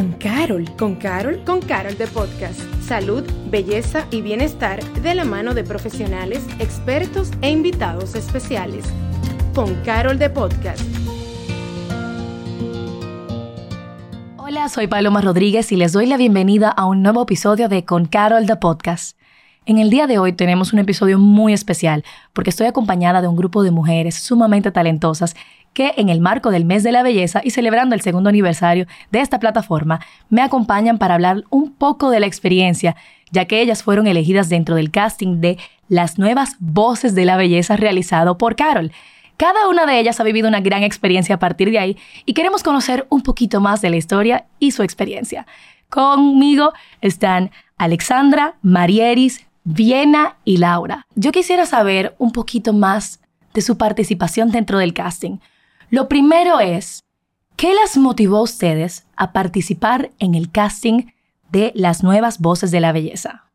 Con Carol. Con Carol. Con Carol de Podcast. Salud, belleza y bienestar de la mano de profesionales, expertos e invitados especiales. Con Carol de Podcast. Hola, soy Paloma Rodríguez y les doy la bienvenida a un nuevo episodio de Con Carol de Podcast. En el día de hoy tenemos un episodio muy especial porque estoy acompañada de un grupo de mujeres sumamente talentosas que en el marco del mes de la belleza y celebrando el segundo aniversario de esta plataforma, me acompañan para hablar un poco de la experiencia, ya que ellas fueron elegidas dentro del casting de Las nuevas voces de la belleza realizado por Carol. Cada una de ellas ha vivido una gran experiencia a partir de ahí y queremos conocer un poquito más de la historia y su experiencia. Conmigo están Alexandra, Marieris, Viena y Laura. Yo quisiera saber un poquito más de su participación dentro del casting. Lo primero es, ¿qué las motivó a ustedes a participar en el casting de las nuevas voces de la belleza?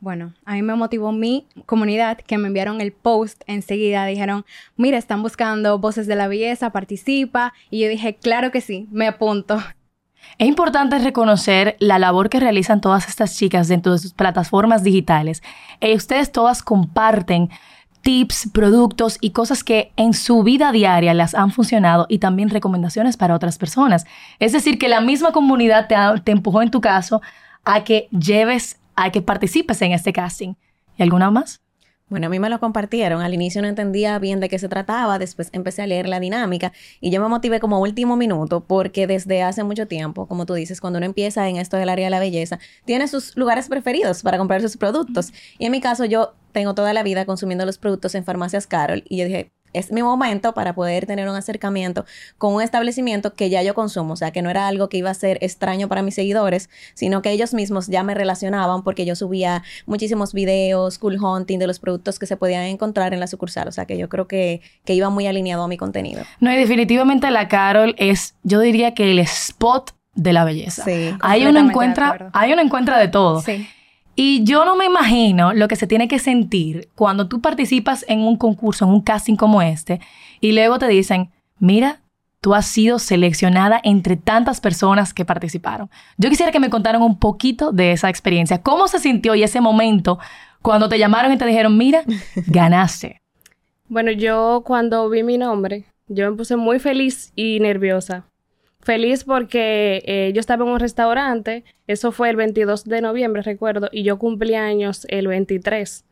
Bueno, a mí me motivó mi comunidad que me enviaron el post enseguida. Dijeron, mira, están buscando voces de la belleza, participa. Y yo dije, claro que sí, me apunto. Es importante reconocer la labor que realizan todas estas chicas dentro de sus plataformas digitales. Eh, ustedes todas comparten tips, productos y cosas que en su vida diaria las han funcionado y también recomendaciones para otras personas. Es decir, que la misma comunidad te, te empujó en tu caso a que lleves, a que participes en este casting. ¿Y alguna más? Bueno, a mí me lo compartieron. Al inicio no entendía bien de qué se trataba, después empecé a leer la dinámica y yo me motivé como último minuto porque desde hace mucho tiempo, como tú dices, cuando uno empieza en esto del área de la belleza, tiene sus lugares preferidos para comprar sus productos. Y en mi caso yo tengo toda la vida consumiendo los productos en farmacias Carol y yo dije, es mi momento para poder tener un acercamiento con un establecimiento que ya yo consumo, o sea, que no era algo que iba a ser extraño para mis seguidores, sino que ellos mismos ya me relacionaban porque yo subía muchísimos videos, cool hunting de los productos que se podían encontrar en la sucursal, o sea, que yo creo que, que iba muy alineado a mi contenido. No, y definitivamente la Carol es, yo diría que el spot de la belleza. Sí, ahí uno encuentra, hay uno encuentra de todo. Sí. Y yo no me imagino lo que se tiene que sentir cuando tú participas en un concurso, en un casting como este, y luego te dicen, mira, tú has sido seleccionada entre tantas personas que participaron. Yo quisiera que me contaran un poquito de esa experiencia. ¿Cómo se sintió y ese momento cuando te llamaron y te dijeron, mira, ganaste? Bueno, yo cuando vi mi nombre, yo me puse muy feliz y nerviosa feliz porque eh, yo estaba en un restaurante, eso fue el 22 de noviembre, recuerdo, y yo cumplí años el 23.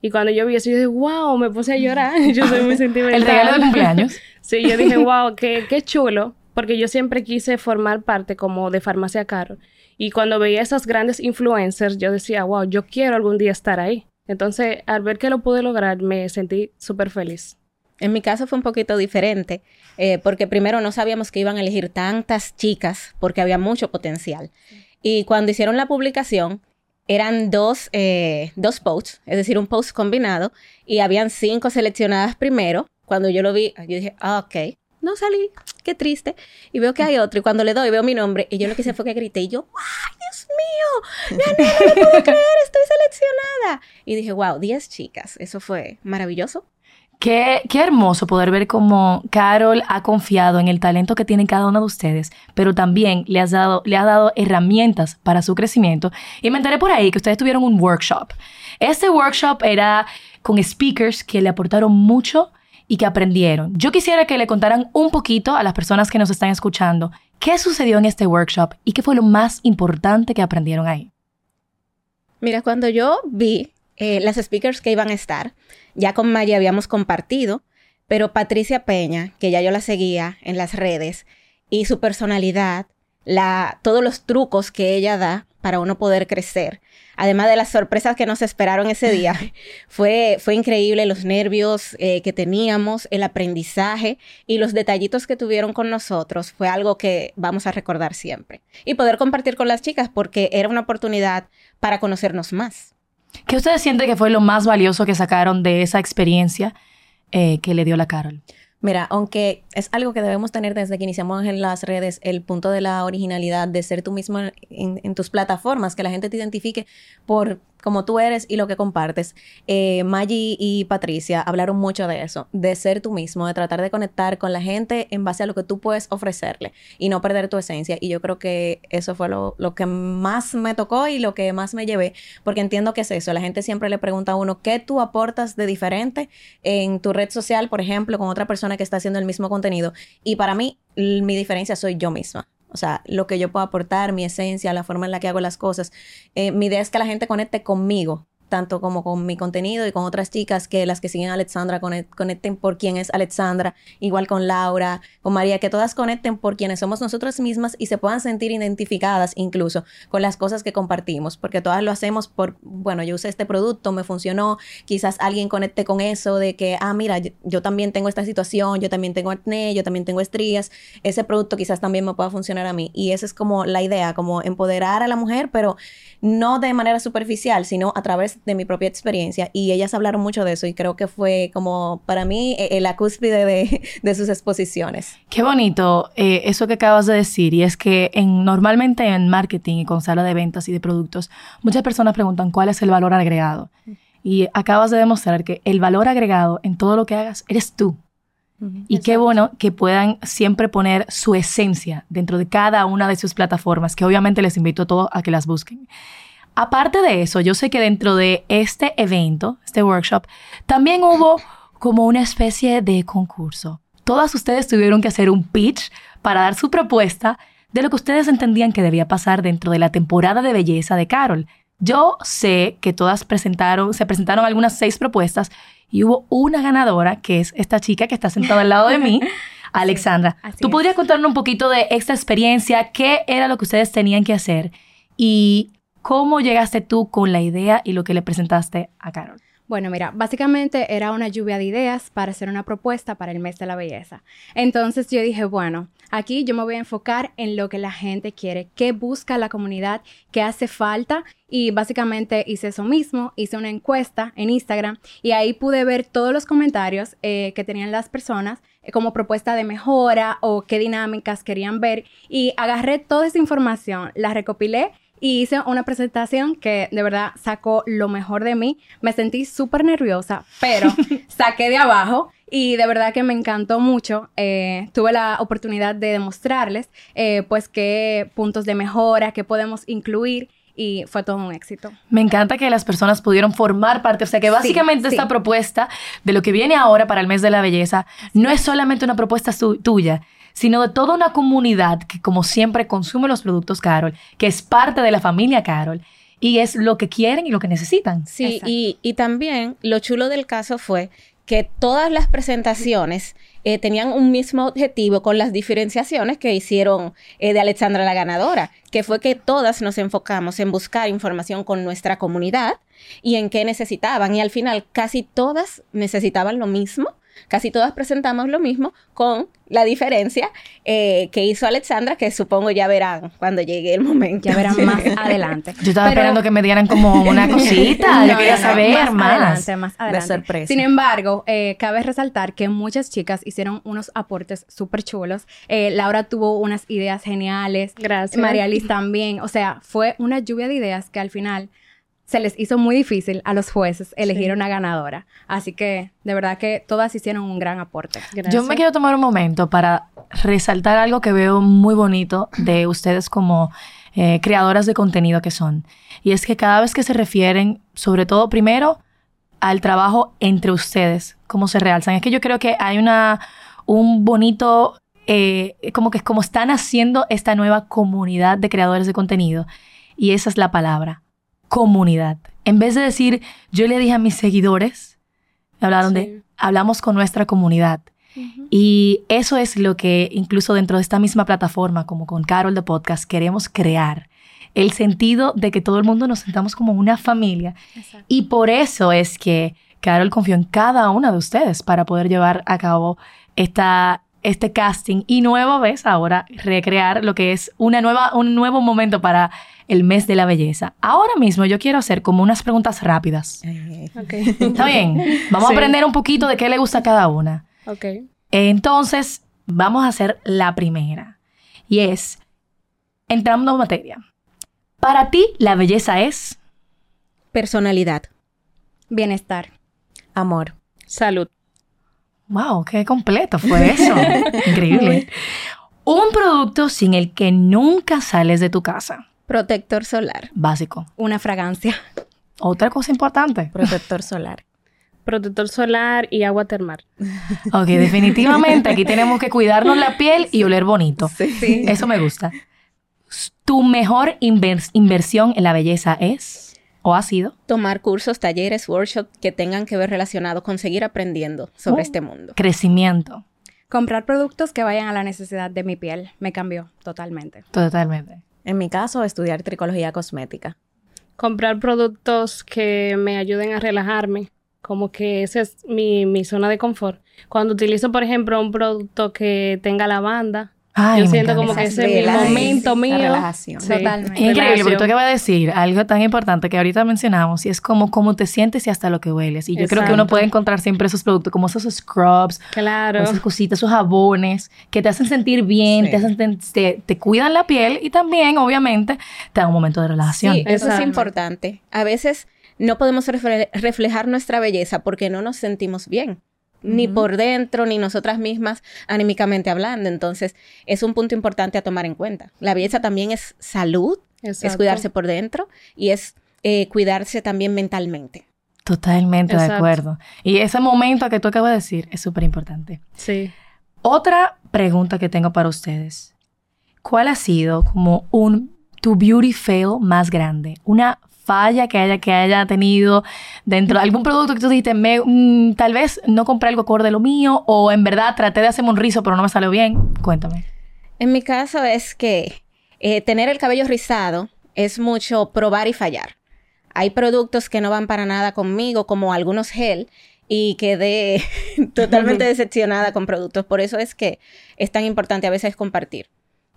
Y cuando yo vi eso, yo dije, wow, me puse a llorar. yo soy muy sentimental. ¿El regalo de cumpleaños? sí, yo dije, wow, qué, qué chulo, porque yo siempre quise formar parte como de Farmacia Caro. Y cuando veía esas grandes influencers, yo decía, wow, yo quiero algún día estar ahí. Entonces, al ver que lo pude lograr, me sentí súper feliz. En mi caso fue un poquito diferente, eh, porque primero no sabíamos que iban a elegir tantas chicas, porque había mucho potencial. Y cuando hicieron la publicación, eran dos, eh, dos posts, es decir, un post combinado, y habían cinco seleccionadas primero. Cuando yo lo vi, yo dije, ah, ok, no salí, qué triste. Y veo que hay otro, y cuando le doy, veo mi nombre, y yo lo que hice fue que grité, y yo, ¡ay, Dios mío! ¡Gané, no lo puedo creer, estoy seleccionada! Y dije, wow, 10 chicas, eso fue maravilloso. Qué, qué, hermoso poder ver cómo Carol ha confiado en el talento que tiene cada uno de ustedes, pero también le, has dado, le ha dado herramientas para su crecimiento. Y me enteré por ahí que ustedes tuvieron un workshop. Este workshop era con speakers que le aportaron mucho y que aprendieron. Yo quisiera que le contaran un poquito a las personas que nos están escuchando qué sucedió en este workshop y qué fue lo más importante que aprendieron ahí. Mira, cuando yo vi eh, las speakers que iban a estar, ya con Maya habíamos compartido, pero Patricia Peña, que ya yo la seguía en las redes, y su personalidad, la, todos los trucos que ella da para uno poder crecer, además de las sorpresas que nos esperaron ese día, fue, fue increíble los nervios eh, que teníamos, el aprendizaje y los detallitos que tuvieron con nosotros, fue algo que vamos a recordar siempre. Y poder compartir con las chicas porque era una oportunidad para conocernos más. ¿Qué ustedes sienten que fue lo más valioso que sacaron de esa experiencia eh, que le dio la Carol? Mira, aunque es algo que debemos tener desde que iniciamos en las redes, el punto de la originalidad, de ser tú mismo en, tus plataformas, que la gente te identifique por como tú eres y lo que compartes. Eh, Maggie y Patricia hablaron mucho de eso, de ser tú mismo, de tratar de conectar con la gente en base a lo que tú puedes ofrecerle y no perder tu esencia. Y yo creo que eso fue lo, lo que más me tocó y lo que más me llevé, porque entiendo que es eso. La gente siempre le pregunta a uno, ¿qué tú aportas de diferente en tu red social, por ejemplo, con otra persona que está haciendo el mismo contenido? Y para mí, mi diferencia soy yo misma. O sea, lo que yo puedo aportar, mi esencia, la forma en la que hago las cosas. Eh, mi idea es que la gente conecte conmigo, tanto como con mi contenido y con otras chicas que las que siguen a Alexandra conecten por quién es Alexandra, igual con Laura, con María, que todas conecten por quienes somos nosotras mismas y se puedan sentir identificadas incluso con las cosas que compartimos, porque todas lo hacemos por, bueno, yo usé este producto, me funcionó, quizás alguien conecte con eso de que, ah, mira, yo, también tengo esta situación, yo también tengo acné, yo también tengo estrías, ese producto quizás también me pueda funcionar a mí. Y esa es como la idea, como empoderar a la mujer, pero no de manera superficial, sino a través de mi propia experiencia y ellas hablaron mucho de eso y creo que fue como para mí eh, la cúspide de, sus exposiciones. Qué bonito eh, eso que acabas de decir y es que en, normalmente en marketing y con sala de ventas y de productos muchas personas preguntan cuál es el valor agregado y acabas de demostrar que el valor agregado en todo lo que hagas eres tú. Y qué bueno que puedan siempre poner su esencia dentro de cada una de sus plataformas, que obviamente les invito a todos a que las busquen. Aparte de eso, yo sé que dentro de este evento, este workshop, también hubo como una especie de concurso. Todas ustedes tuvieron que hacer un pitch para dar su propuesta de lo que ustedes entendían que debía pasar dentro de la temporada de belleza de Carol. Yo sé que todas presentaron, se presentaron algunas seis propuestas y hubo una ganadora, que es esta chica que está sentada al lado de mí, Alexandra. ¿Tú podrías contarnos un poquito de esta experiencia? ¿Qué era lo que ustedes tenían que hacer? Y ¿Cómo llegaste tú con la idea y lo que le presentaste a Carol? Bueno, mira, básicamente era una lluvia de ideas para hacer una propuesta para el mes de la belleza. Entonces yo dije, bueno, aquí yo me voy a enfocar en lo que la gente quiere, qué busca la comunidad, qué hace falta. Y básicamente hice eso mismo, hice una encuesta en Instagram y ahí pude ver todos los comentarios eh, que tenían las personas eh, como propuesta de mejora o qué dinámicas querían ver. Y agarré toda esa información, la recopilé y hice una presentación que de verdad sacó lo mejor de mí. Me sentí súper nerviosa, pero saqué de abajo y de verdad que me encantó mucho. Eh, tuve la oportunidad de demostrarles eh, pues qué puntos de mejora, qué podemos incluir y fue todo un éxito. Me encanta que las personas pudieron formar parte, o sea que básicamente esta propuesta de lo que viene ahora para el mes de la belleza no es solamente una propuesta tuya, sino de toda una comunidad que como siempre consume los productos Carol, que es parte de la familia Carol y es lo que quieren y lo que necesitan. Sí, y, y, también lo chulo del caso fue que todas las presentaciones eh, tenían un mismo objetivo con las diferenciaciones que hicieron eh, de Alexandra la ganadora, que fue que todas nos enfocamos en buscar información con nuestra comunidad y en qué necesitaban. Y al final casi todas necesitaban lo mismo Casi todas presentamos lo mismo con la diferencia eh, que hizo Alexandra, que supongo ya verán cuando llegue el momento. Ya verán más adelante. Yo estaba esperando que me dieran como una cosita. Yo quería saber más. Adelante, más adelante. De sorpresa. Sin embargo, eh, cabe resaltar que muchas chicas hicieron unos aportes súper chulos. Eh, Laura tuvo unas ideas geniales. Gracias. María Liz también. O sea, fue una lluvia de ideas que al final se les hizo muy difícil a los jueces elegir una ganadora. Así que de verdad que todas hicieron un gran aporte. Yo me quiero tomar un momento para resaltar algo que veo muy bonito de ustedes como eh, creadoras de contenido que son. Y es que cada vez que se refieren, sobre todo primero, al trabajo entre ustedes, cómo se realzan. Es que yo creo que hay una, un bonito, eh, como que es como están haciendo esta nueva comunidad de creadores de contenido. Y esa es la palabra, comunidad. En vez de decir, yo le dije a mis seguidores, hablaron de, hablamos con nuestra comunidad. Y eso es lo que incluso dentro de esta misma plataforma, como con Carol de Podcast, queremos crear. El sentido de que todo el mundo nos sentamos como una familia. Y por eso es que Carol confió en cada una de ustedes para poder llevar a cabo esta, este casting y nueva vez ahora recrear lo que es una nueva, un nuevo momento para el mes de la belleza. Ahora mismo yo quiero hacer como unas preguntas rápidas. ¿Está bien? Vamos a aprender un poquito de qué le gusta a cada una. Ok. Entonces, vamos a hacer la primera. Y es, entrando en materia. Para ti, la belleza es... Personalidad. Bienestar. Amor. Salud. Wow, qué completo fue eso. Increíble. Un producto sin el que nunca sales de tu casa. Protector solar. Básico. Una fragancia. Otra cosa importante. Protector solar. Protector solar y agua termal. Ok, definitivamente aquí tenemos que cuidarnos la piel y oler bonito. Sí. Eso me gusta. ¿Tu mejor invers- inversión en la belleza es o ha sido? Tomar cursos, talleres, workshops que tengan que ver relacionados con seguir aprendiendo sobre Oh. este mundo. Crecimiento. Comprar productos que vayan a la necesidad de mi piel. Me cambió totalmente. Totalmente. En mi caso, estudiar tricología cosmética. Comprar productos que me ayuden a relajarme. Como que esa es mi, mi zona de confort. Cuando utilizo, por ejemplo, un producto que tenga lavanda, Ay, yo siento como que ese es mi velas, momento mío. relajación. Sí. Totalmente. Increíble, porque tú acabas de decir algo tan importante que ahorita mencionamos y es como cómo te sientes y hasta lo que hueles. Y yo creo que uno Exacto. puede encontrar siempre esos productos como esos scrubs, Claro. esas cositas, esos jabones que te hacen sentir bien, Sí. te, hacen te, te cuidan la piel y también, obviamente, te dan un momento de relajación. Sí, eso es Exacto. importante. A veces no podemos refle- reflejar nuestra belleza porque no nos sentimos bien. Ni por dentro, ni nosotras mismas anímicamente hablando. Entonces, es un punto importante a tomar en cuenta. La belleza también es salud, es cuidarse por dentro y es eh, cuidarse también mentalmente. Totalmente de acuerdo. Y ese momento que tú acabas de decir es súper importante. Sí. Otra pregunta que tengo para ustedes. ¿Cuál ha sido como un tu beauty fail más grande? Una falla que haya, que haya tenido dentro de algún producto que tú dijiste, me, mm, tal vez no compré algo acorde lo mío o en verdad traté de hacerme un rizo pero no me salió bien. Cuéntame. En mi caso es que eh, tener el cabello rizado es mucho probar y fallar. Hay productos que no van para nada conmigo, como algunos gel, y quedé totalmente decepcionada con productos. Por eso es que es tan importante a veces compartir.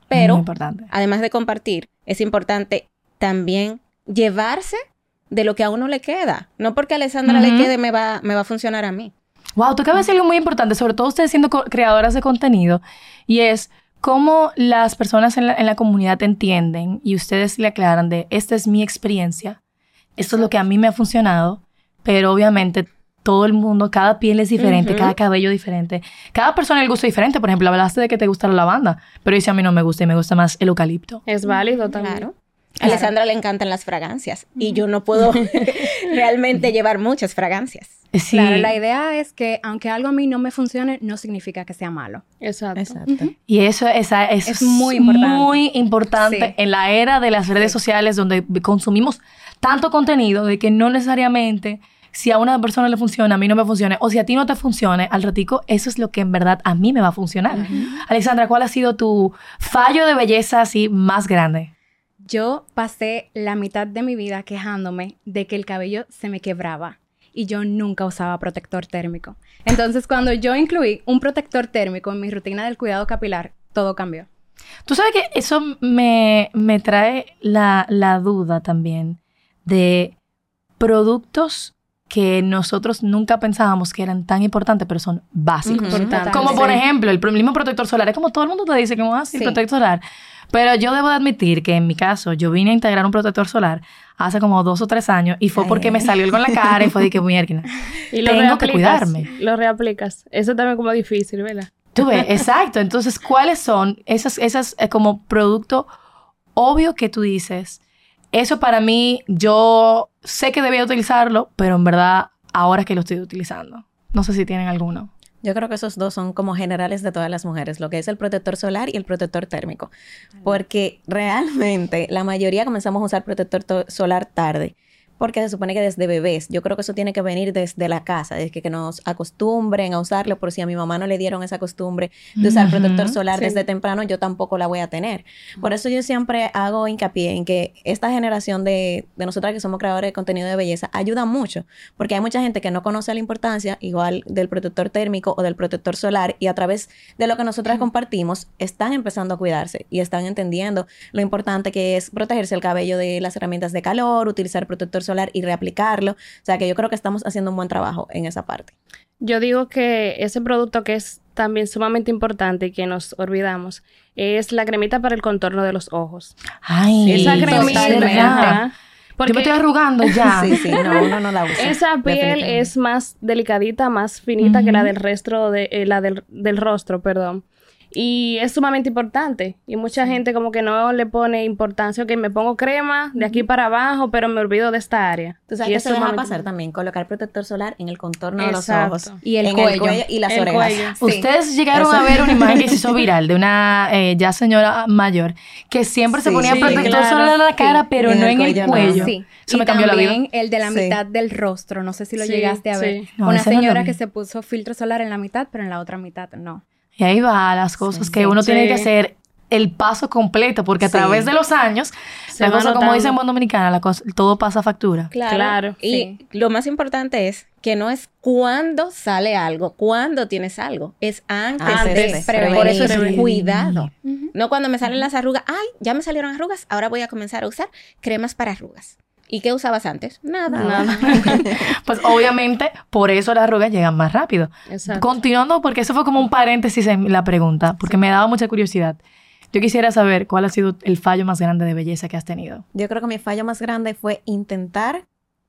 Pero, además de compartir, es importante también llevarse de lo que a uno le queda. No porque a Alessandra Ujú. le quede me va, me va a funcionar a mí. Wow, tú acabas de decir algo muy importante, sobre todo ustedes siendo creadoras de contenido, y es cómo las personas en la, en la comunidad entienden y ustedes le aclaran de esta es mi experiencia, esto es lo que a mí me ha funcionado, pero obviamente todo el mundo, cada piel es diferente, Ujú. cada cabello diferente, cada persona le gusta diferente. Por ejemplo, hablaste de que te gusta la lavanda, pero dice a mí no me gusta y me gusta más el eucalipto. Es válido también. Claro. A Alessandra le encantan las fragancias y yo no puedo realmente llevar muchas fragancias. Sí, Claro, la idea es que aunque algo a mí no me funcione, no significa que sea malo. Exacto. Exacto. Y eso, esa- eso Es muy importante. muy importante Sí. en la era de las redes sociales donde consumimos tanto contenido de que no necesariamente si a una persona le funciona, a mí no me funcione, o si a ti no te funcione, al ratico, eso es lo que en verdad a mí me va a funcionar. Alexandra, ¿cuál ha sido tu fallo de belleza así más grande? Yo pasé la mitad de mi vida quejándome de que el cabello se me quebraba y yo nunca usaba protector térmico. Entonces, cuando yo incluí un protector térmico en mi rutina del cuidado capilar, todo cambió. Tú sabes que eso me, me trae la, la duda también de productos que nosotros nunca pensábamos que eran tan importantes, pero son básicos. Importante. Como por ejemplo, el mismo protector solar. Es como todo el mundo te dice que vamos a Sí. protector solar. Pero yo debo de admitir que en mi caso, yo vine a integrar un protector solar hace como dos o tres años y fue porque me salió algo en la cara y fue de que mierda. Y lo Tengo que cuidarme. Lo reaplicas. Eso también como difícil, ¿verdad? Tú ves, exacto. Entonces, ¿cuáles son esas, esas eh, como producto obvio que tú dices? Eso para mí, yo sé que debía utilizarlo, pero en verdad, ahora es que lo estoy utilizando. No sé si tienen alguno. Yo creo que esos dos son como generales de todas las mujeres, lo que es el protector solar y el protector térmico. Porque realmente la mayoría comenzamos a usar protector to- solar tarde. Porque se supone que desde bebés, yo creo que eso tiene que venir desde la casa, desde que, nos acostumbren a usarlo, por si a mi mamá no le dieron esa costumbre de usar Ujú, protector solar sí. desde temprano, yo tampoco la voy a tener. Por eso yo siempre hago hincapié en que esta generación de, de nosotras que somos creadores de contenido de belleza ayuda mucho, porque hay mucha gente que no conoce la importancia igual del protector térmico o del protector solar y a través de lo que nosotras compartimos están empezando a cuidarse y están entendiendo lo importante que es protegerse el cabello de las herramientas de calor, utilizar protector solar y reaplicarlo. O sea que yo creo que estamos haciendo un buen trabajo en esa parte. Yo digo que ese producto que es también sumamente importante y que nos olvidamos es la cremita para el contorno de los ojos. Ay, Esa es cremita, Porque Yo me estoy arrugando ya. Sí, sí, no, uno no la usa. esa piel es más delicadita, más finita que la del resto de eh, la del, del rostro, perdón. Y es sumamente importante. Y mucha gente como que no le pone importancia, ok, me pongo crema de aquí para abajo, pero me olvido de esta área. Tú sabes Y que es se deja sumamente pasar también, colocar protector solar en el contorno Exacto. de los ojos. Y el en cuello. y las El orejas. cuello. Sí. Ustedes llegaron Eso- a ver una imagen que se hizo viral de una eh, ya señora mayor que siempre se ponía sí, protector claro. solar en la cara, pero En no el en el cuello no. Sí. Eso y me cambió la vida. también el de la Sí. mitad del rostro. No sé si lo Sí, llegaste a ver. sí. No, Una no señora que se puso filtro solar en la mitad, pero en la otra mitad no. Y ahí va las cosas Sí, que sí. uno tiene que hacer el paso completo, porque a Sí. través de los años, Se la cosa, como dicen en buen dominicana, la cosa- todo pasa factura. Claro. Claro, Y sí. lo más importante es que no es cuando sale algo, cuando tienes algo, es antes, Antes de. de, Por eso es prevenir. cuidado. No cuando me salen las arrugas, ay, ya me salieron arrugas, ahora voy a comenzar a usar cremas para arrugas. ¿Y qué usabas antes? Nada. Nada. Pues obviamente, por eso las arrugas llegan más rápido. Exacto. Continuando, porque eso fue como un paréntesis en la pregunta, porque me daba mucha curiosidad. Yo quisiera saber cuál ha sido el fallo más grande de belleza que has tenido. Yo creo que mi fallo más grande fue intentar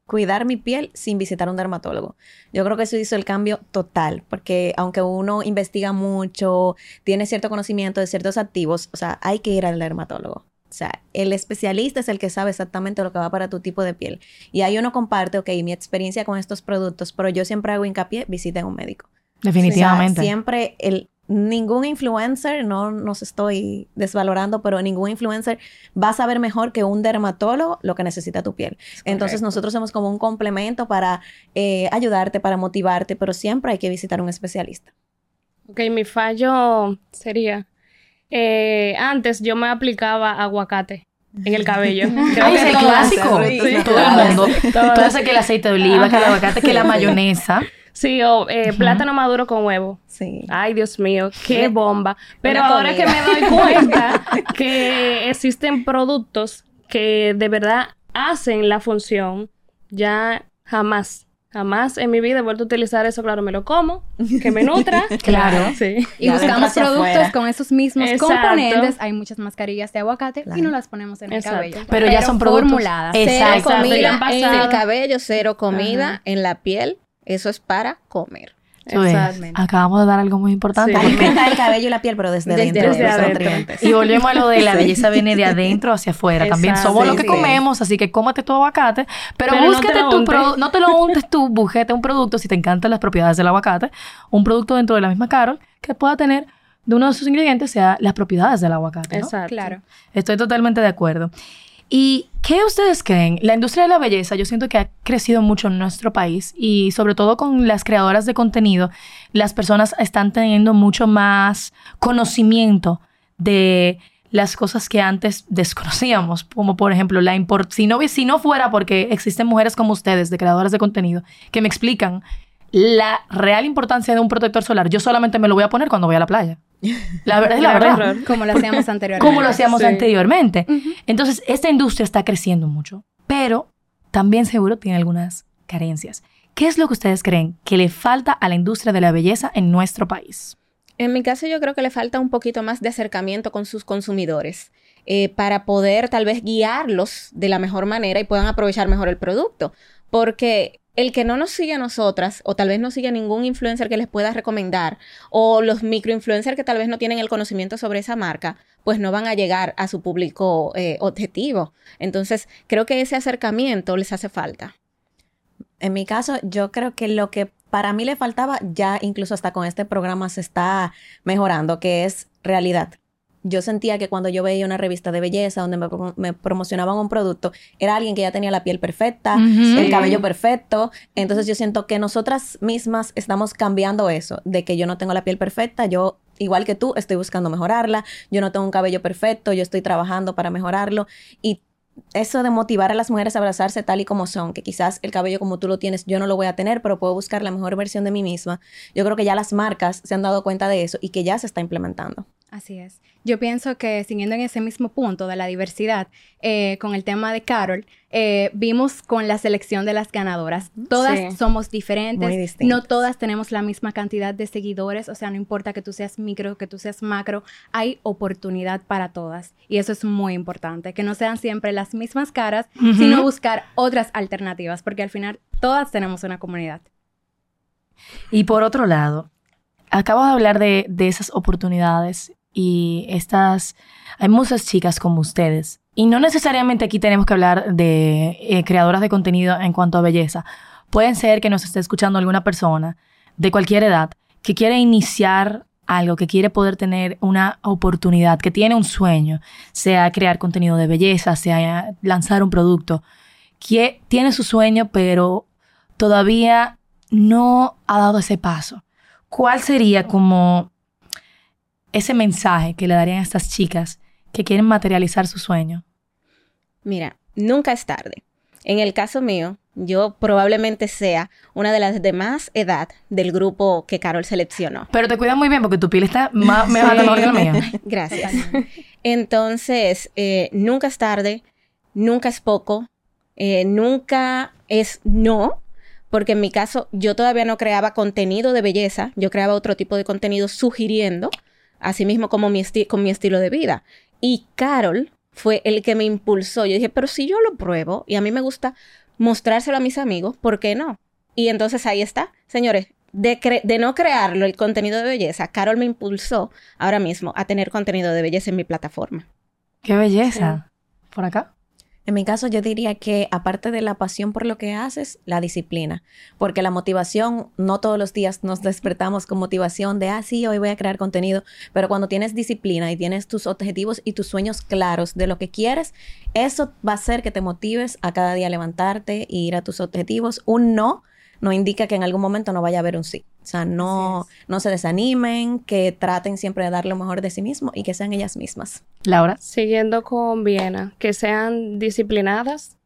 cuidar mi piel sin visitar a un dermatólogo. Yo creo que eso hizo el cambio total, porque aunque uno investiga mucho, tiene cierto conocimiento de ciertos activos, o sea, hay que ir al dermatólogo. O sea, el especialista es el que sabe exactamente lo que va para tu tipo de piel. Y ahí uno comparte, ok, mi experiencia con estos productos, pero yo siempre hago hincapié, visita a un médico. Definitivamente. O sea, siempre el ningún influencer, no nos estoy desvalorando, pero ningún influencer va a saber mejor que un dermatólogo lo que necesita tu piel. Entonces nosotros somos como un complemento para eh, ayudarte, para motivarte, pero siempre hay que visitar un especialista. Ok, mi fallo sería, eh, antes yo me aplicaba aguacate en el cabello. Creo Ay, que ese todas- clásico. Sí. Todo el mundo. Todo eso que el aceite de oliva, que el aguacate, que la mayonesa. Sí, o eh, plátano maduro con huevo. Sí. Ay, Dios mío, qué bomba. Pero Una ahora que comida. me doy cuenta que existen productos que de verdad hacen la función, ya jamás, jamás en mi vida he vuelto a utilizar eso. Claro, me lo como, que me nutra. Claro. Sí. Y Ya buscamos productos afuera. con esos mismos Exacto. componentes. Hay muchas mascarillas de aguacate y no las ponemos en el cabello. Pero ya son productos- formuladas. Exacto. Cero comida en el cabello, cero comida Ajá. en la piel. Eso es para comer. Es. Exactamente. Acabamos de dar algo muy importante. Sí. porque- Alimenta el cabello y la piel, pero desde, Desde dentro, desde los adentro. nutrientes. Y volvemos a lo de la belleza viene de adentro hacia afuera. También somos lo Sí, que sí. comemos, así que cómate tu aguacate, pero, Pero no búscate te lo tu produ- no te lo untes tú, búsquete un producto si te encantan las propiedades del aguacate, un producto dentro de la misma Carol que pueda tener de uno de sus ingredientes sea las propiedades del aguacate, ¿no? Exacto. Claro. Estoy totalmente de acuerdo. ¿Y qué ustedes creen? La industria de la belleza yo siento que ha crecido mucho en nuestro país y sobre todo con las creadoras de contenido, las personas están teniendo mucho más conocimiento de las cosas que antes desconocíamos, como por ejemplo la import si no si no fuera porque existen mujeres como ustedes de creadoras de contenido que me explican la real importancia de un protector solar, yo solamente me lo voy a poner cuando voy a la playa. La verdad es la verdad. Como lo hacíamos anteriormente. como lo hacíamos Sí. anteriormente. Entonces, esta industria está creciendo mucho, pero también seguro tiene algunas carencias. ¿Qué es lo que ustedes creen que le falta a la industria de la belleza en nuestro país? En mi caso, yo creo que le falta un poquito más de acercamiento con sus consumidores eh, para poder tal vez guiarlos de la mejor manera y puedan aprovechar mejor el producto. Porque el que no nos sigue a nosotras, o tal vez no sigue a ningún influencer que les pueda recomendar, o los microinfluencers que tal vez no tienen el conocimiento sobre esa marca, pues no van a llegar a su público eh, objetivo. Entonces, creo que ese acercamiento les hace falta. En mi caso, yo creo que lo que para mí le faltaba, ya incluso hasta con este programa se está mejorando, que es realidad. Yo sentía que cuando yo veía una revista de belleza donde me, pro- me promocionaban un producto, era alguien que ya tenía la piel perfecta, el cabello perfecto. Entonces yo siento que nosotras mismas estamos cambiando eso, de que yo no tengo la piel perfecta, yo igual que tú estoy buscando mejorarla, yo no tengo un cabello perfecto, yo estoy trabajando para mejorarlo y eso de motivar a las mujeres a abrazarse tal y como son, que quizás el cabello como tú lo tienes, yo no lo voy a tener, pero puedo buscar la mejor versión de mí misma. Yo creo que ya las marcas se han dado cuenta de eso y que ya se está implementando. Así es. Yo pienso que siguiendo en ese mismo punto de la diversidad, eh, con el tema de Carol, eh, vimos con la selección de las ganadoras. Todas Sí. somos diferentes, Muy distintas. no todas tenemos la misma cantidad de seguidores, o sea, no importa que tú seas micro, que tú seas macro, hay oportunidad para todas. Y eso es muy importante, que no sean siempre las mismas caras, sino buscar otras alternativas, porque al final todas tenemos una comunidad. Y por otro lado, acabo de hablar de, de esas oportunidades y estas... Hay muchas chicas como ustedes. Y no necesariamente aquí tenemos que hablar de eh, creadoras de contenido en cuanto a belleza. Pueden ser que nos esté escuchando alguna persona de cualquier edad que quiere iniciar algo, que quiere poder tener una oportunidad, que tiene un sueño, sea crear contenido de belleza, sea lanzar un producto, que tiene su sueño, pero todavía no ha dado ese paso. ¿Cuál sería como ese mensaje que le darían a estas chicas que quieren materializar su sueño? Mira, nunca es tarde. En el caso mío, yo probablemente sea una de las de más edad del grupo que Carol seleccionó. Pero te cuidas muy bien porque tu piel está más, me Sí. mejor que la mía. Gracias. Entonces, eh, nunca es tarde, nunca es poco, eh, nunca es no, porque en mi caso yo todavía no creaba contenido de belleza, yo creaba otro tipo de contenido sugiriendo, así mismo como mi, con mi estilo de vida. Y Carol fue el que me impulsó. Yo dije, pero si yo lo pruebo y a mí me gusta mostrárselo a mis amigos, ¿por qué no? Y entonces ahí está, señores. De, cre- de no crearlo, el contenido de belleza, Carol me impulsó ahora mismo a tener contenido de belleza en mi plataforma. Qué belleza. Por acá. En mi caso, yo diría que aparte de la pasión por lo que haces, la disciplina. Porque la motivación, no todos los días nos despertamos con motivación de, ah, sí, hoy voy a crear contenido. Pero cuando tienes disciplina y tienes tus objetivos y tus sueños claros de lo que quieres, eso va a hacer que te motives a cada día levantarte e ir a tus objetivos. Un no no indica que en algún momento no vaya a haber un sí. O sea, no, no se desanimen, que traten siempre de dar lo mejor de sí mismos y que sean ellas mismas. Laura. Siguiendo con Viena, que sean disciplinadas,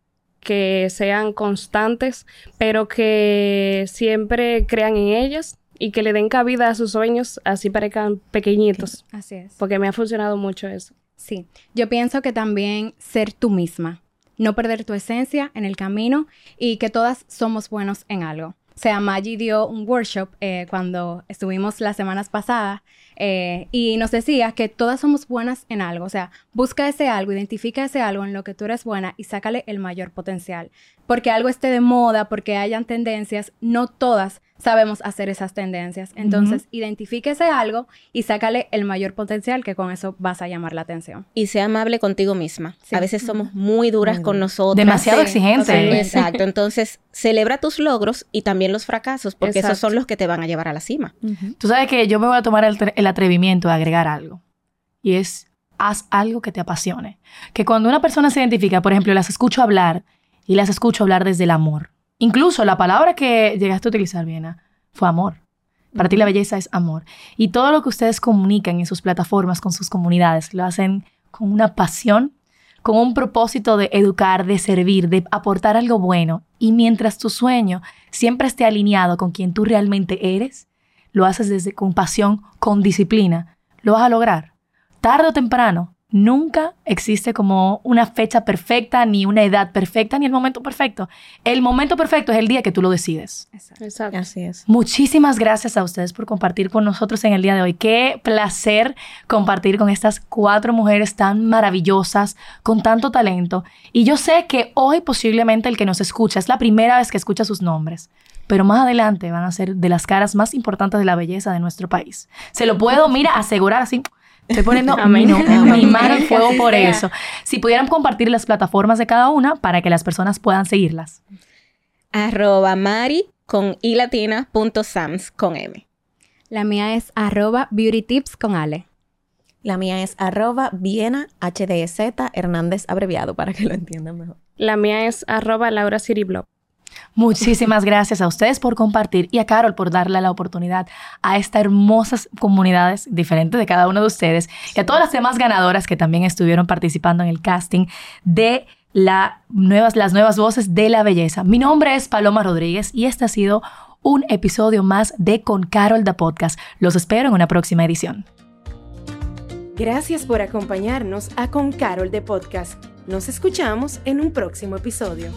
que sean constantes, pero que siempre crean en ellas y que le den cabida a sus sueños, así parezcan pequeñitos, Así es. porque me ha funcionado mucho eso. Sí, yo pienso que también ser tú misma, no perder tu esencia en el camino y que todas somos buenos en algo. O sea, Maggie dio un workshop eh, cuando estuvimos las semanas pasadas eh, y nos decía que todas somos buenas en algo. O sea, busca ese algo, identifica ese algo en lo que tú eres buena y sácale el mayor potencial. Porque algo esté de moda, porque hayan tendencias, no todas sabemos hacer esas tendencias. Entonces, identifique ese algo y sácale el mayor potencial que con eso vas a llamar la atención. Y sea amable contigo misma. Sí. A veces somos muy duras Muy con nosotros. Demasiado Sí, exigente. totalmente. Exacto. Entonces, celebra tus logros y también los fracasos, porque esos son los que te van a llevar a la cima. Tú sabes que yo me voy a tomar el atrevimiento de agregar algo. Y es, haz algo que te apasione. Que cuando una persona se identifica, por ejemplo, las escucho hablar y las escucho hablar desde el amor. Incluso la palabra que llegaste a utilizar, Viena, fue amor. Para ti la belleza es amor. Y todo lo que ustedes comunican en sus plataformas, con sus comunidades, lo hacen con una pasión, con un propósito de educar, de servir, de aportar algo bueno. Y mientras tu sueño siempre esté alineado con quien tú realmente eres, lo haces desde con pasión, con disciplina, lo vas a lograr. Tarde o temprano, nunca existe como una fecha perfecta, ni una edad perfecta, ni el momento perfecto. El momento perfecto es el día que tú lo decides. Exacto. Así es. Muchísimas gracias a ustedes por compartir con nosotros en el día de hoy. Qué placer compartir con estas cuatro mujeres tan maravillosas, con tanto talento. Y yo sé que hoy posiblemente el que nos escucha es la primera vez que escucha sus nombres. Pero más adelante van a ser de las caras más importantes de la belleza de nuestro país. Se lo puedo, mira, asegurar así. Estoy poniendo mi, Amén. no- mi Amén. mano en Que fuego por sea. eso. Si pudieran compartir las plataformas de cada una para que las personas puedan seguirlas. Arroba Mari con i latina punto sams con M. La mía es arroba beauty tips con Ale. La mía es arroba Viena HDZ Hernández abreviado para que lo entiendan mejor. La mía es arroba Laura. Muchísimas gracias a ustedes por compartir y a Carol por darle la oportunidad a estas hermosas comunidades diferentes de cada uno de ustedes y a todas las demás ganadoras que también estuvieron participando en el casting de la nuevas, las nuevas voces de la belleza. Mi nombre es Paloma Rodríguez y este ha sido un episodio más de Con Carol the Podcast. Los espero en una próxima edición. Gracias por acompañarnos a Con Carol de Podcast. Nos escuchamos en un próximo episodio.